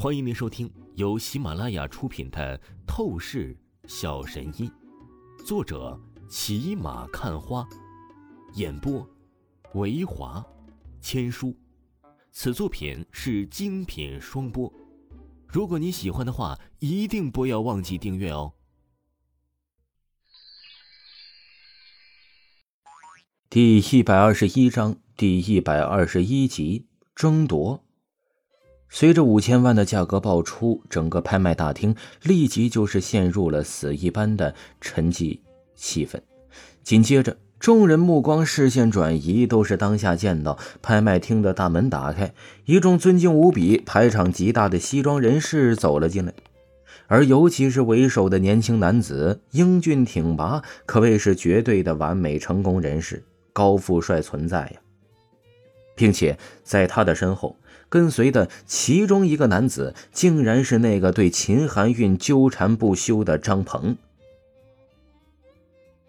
欢迎您收听由喜马拉雅出品的《透视小神医》，作者骑马看花，演播维华千书。此作品是精品双播。如果你喜欢的话，一定不要忘记订阅哦。第一百二十一章第一百二十一集争夺。随着五千万的价格爆出，整个拍卖大厅立即就是陷入了死一般的沉寂气氛。紧接着，众人目光视线转移，都是当下见到拍卖厅的大门打开，一众尊敬无比、排场极大的西装人士走了进来。而尤其是为首的年轻男子，英俊挺拔，可谓是绝对的完美成功人士，高富帅存在呀，并且在他的身后。跟随的其中一个男子，竟然是那个对秦含韵纠缠不休的张鹏。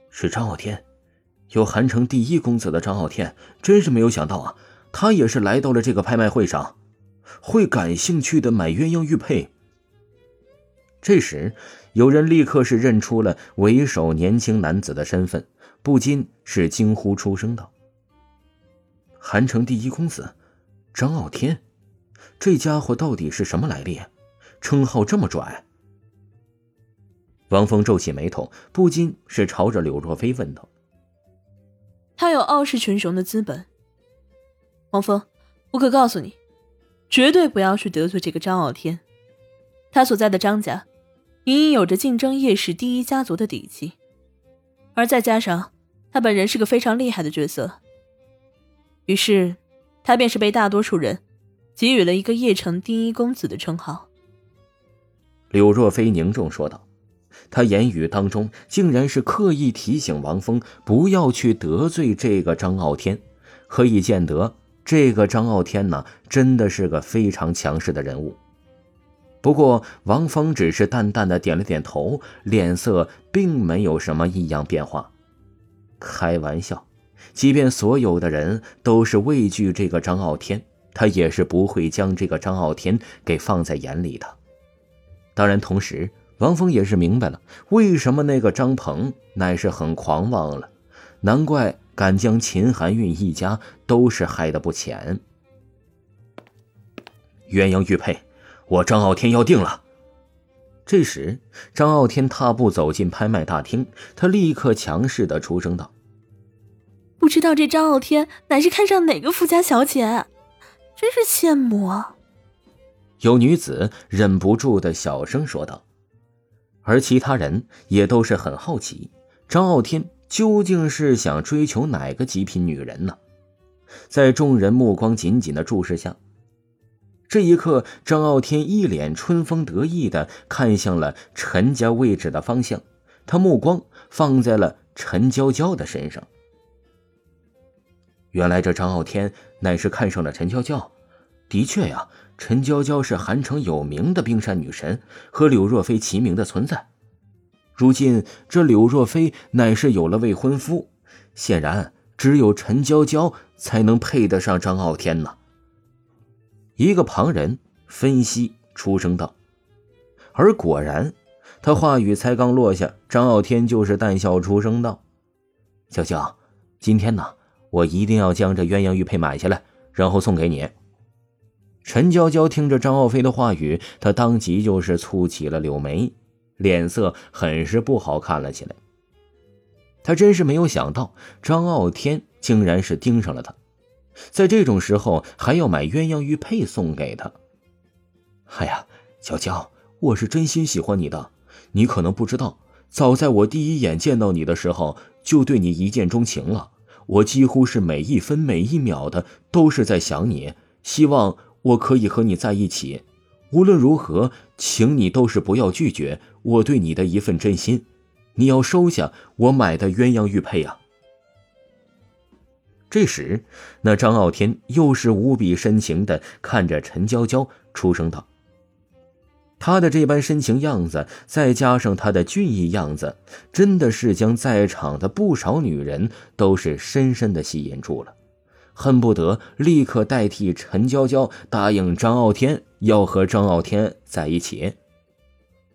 是张傲天，有韩城第一公子的张傲天，真是没有想到啊！他也是来到了这个拍卖会上，会感兴趣的买鸳鸯玉佩。这时，有人立刻是认出了为首年轻男子的身份，不禁是惊呼出声道：“韩城第一公子，张傲天！”这家伙到底是什么来历？称号这么拽。王峰皱起眉头，不禁是朝着柳若飞问道：“他有傲视群雄的资本。王峰，我可告诉你，绝对不要去得罪这个张傲天。他所在的张家，隐隐有着竞争叶氏第一家族的底气，而再加上他本人是个非常厉害的角色，于是他便是被大多数人。”给予了一个叶城第一公子的称号。柳若飞凝重说道，他言语当中竟然是刻意提醒王峰不要去得罪这个张傲天，可以见得这个张傲天呢，真的是个非常强势的人物。不过王峰只是淡淡的点了点头，脸色并没有什么异样变化。开玩笑，即便所有的人都是畏惧这个张傲天。他也是不会将这个张傲天给放在眼里的。当然，同时王峰也是明白了为什么那个张鹏乃是很狂妄了，难怪敢将秦含韵一家都是害得不浅。鸳鸯玉佩，我张傲天要定了。这时，张傲天踏步走进拍卖大厅，他立刻强势的出声道：“不知道这张傲天乃是看上哪个富家小姐？”真是羡慕啊！有女子忍不住的小声说道，而其他人也都是很好奇，张傲天究竟是想追求哪个极品女人呢？在众人目光紧紧的注视下，这一刻，张傲天一脸春风得意的看向了陈家位置的方向，他目光放在了陈娇娇的身上。原来这张傲天乃是看上了陈娇娇。的确呀，陈娇娇是韩城有名的冰山女神，和柳若飞齐名的存在。如今这柳若飞乃是有了未婚夫，显然只有陈娇娇才能配得上张傲天呢。一个旁人分析出声道，而果然，他话语才刚落下，张傲天就是淡笑出声道：“娇娇，今天呢？”我一定要将这鸳鸯玉佩买下来，然后送给你。陈娇娇听着张傲飞的话语，她当即就是蹙起了柳眉，脸色很是不好看了起来。她真是没有想到，张傲天竟然是盯上了她，在这种时候还要买鸳鸯玉佩送给她。哎呀，娇娇，我是真心喜欢你的，你可能不知道，早在我第一眼见到你的时候，就对你一见钟情了。我几乎是每一分每一秒的都是在想你，希望我可以和你在一起。无论如何，请你都是不要拒绝我对你的一份真心。你要收下我买的鸳鸯玉佩啊！这时，那张傲天又是无比深情的看着陈娇娇，出声道。他的这般深情样子，再加上他的俊逸样子，真的是将在场的不少女人都是深深的吸引住了。恨不得立刻代替陈娇娇答应张傲天要和张傲天在一起。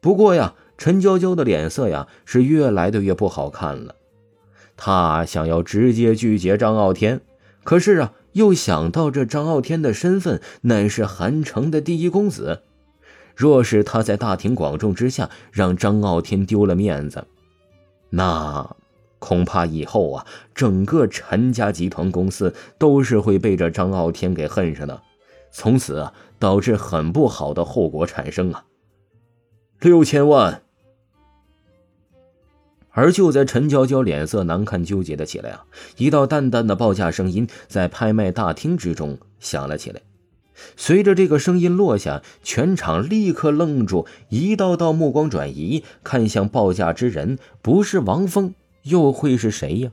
不过呀，陈娇娇的脸色呀是越来的越不好看了。她想要直接拒绝张傲天，可是啊，又想到这张傲天的身份乃是韩城的第一公子，若是他在大庭广众之下让张傲天丢了面子，那恐怕以后啊，整个陈家集团公司都是会被这张傲天给恨上的，从此啊，导致很不好的后果产生啊。六千万。而就在陈娇娇脸色难看、纠结的起来啊，一道淡淡的报价声音在拍卖大厅之中响了起来。随着这个声音落下，全场立刻愣住，一道道目光转移，看向报价之人，不是王峰，又会是谁呀？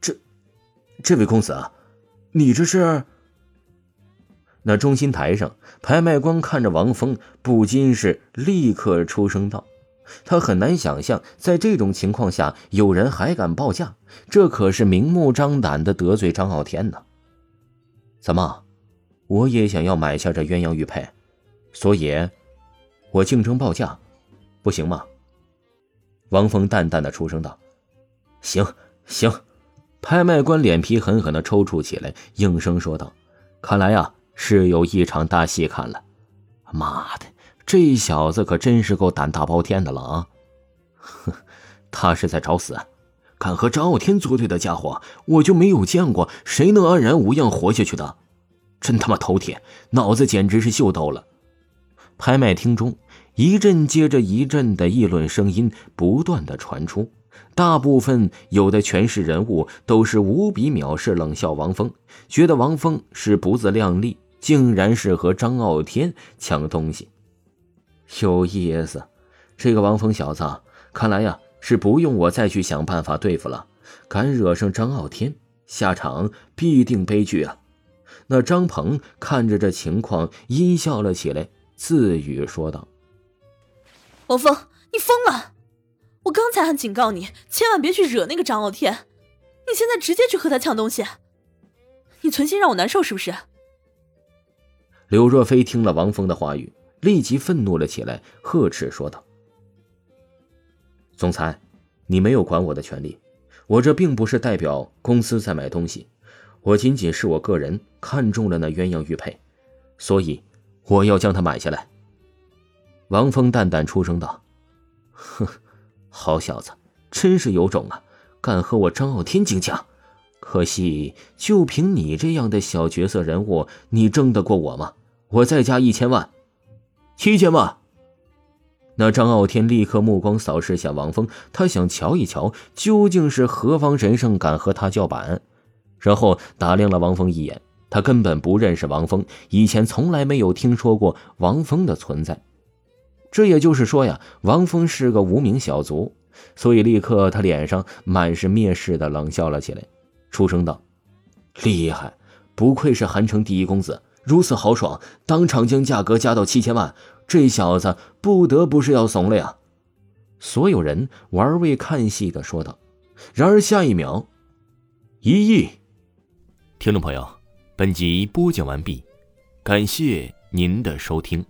这，这位公子，你这是？那中心台上，拍卖官看着王峰，不禁是立刻出声道：“他很难想象，在这种情况下，有人还敢报价，这可是明目张胆的得罪张傲天呢。怎么，我也想要买下这鸳鸯玉佩，所以，我竞争报价，不行吗？”王峰淡淡的出声道：“行行。”拍卖官脸皮狠狠的抽搐起来，应声说道：“看来呀。”是有一场大戏看了，妈的，这小子可真是够胆大包天的了啊！哼，他是在找死，敢和张傲天作对的家伙，我就没有见过谁能安然无恙活下去的，真他妈头铁，脑子简直是秀逗了。拍卖厅中，一阵接着一阵的议论声音不断的传出。大部分有的权势人物都是无比藐视、冷笑王峰，觉得王峰是不自量力，竟然是和张傲天抢东西。有意思，这个王峰小子，看来呀是不用我再去想办法对付了。敢惹上张傲天，下场必定悲剧啊！那张鹏看着这情况，阴笑了起来，自语说道：“王峰，你疯了！”我刚才还警告你，千万别去惹那个张傲天，你现在直接去和他抢东西，你存心让我难受是不是？柳若飞听了王峰的话语，立即愤怒了起来，呵斥说道：“总裁，你没有管我的权利，我这并不是代表公司在买东西，我仅仅是我个人看中了那鸳鸯玉佩，所以我要将它买下来。”王峰淡淡出声道：“哼。”好小子，真是有种啊！敢和我张傲天竞价，可惜就凭你这样的小角色人物，你争得过我吗？我再加一千万，七千万。那张傲天立刻目光扫视向王峰，他想瞧一瞧究竟是何方神圣敢和他叫板，然后打量了王峰一眼，他根本不认识王峰，以前从来没有听说过王峰的存在。这也就是说呀，王峰是个无名小卒，所以立刻他脸上满是蔑视的冷笑了起来，出声道：“厉害，不愧是韩城第一公子，如此豪爽，当场将价格加到七千万，这小子不得不是要怂了呀！”所有人玩味看戏的说道。然而下一秒，一亿。听众朋友，本集播讲完毕，感谢您的收听。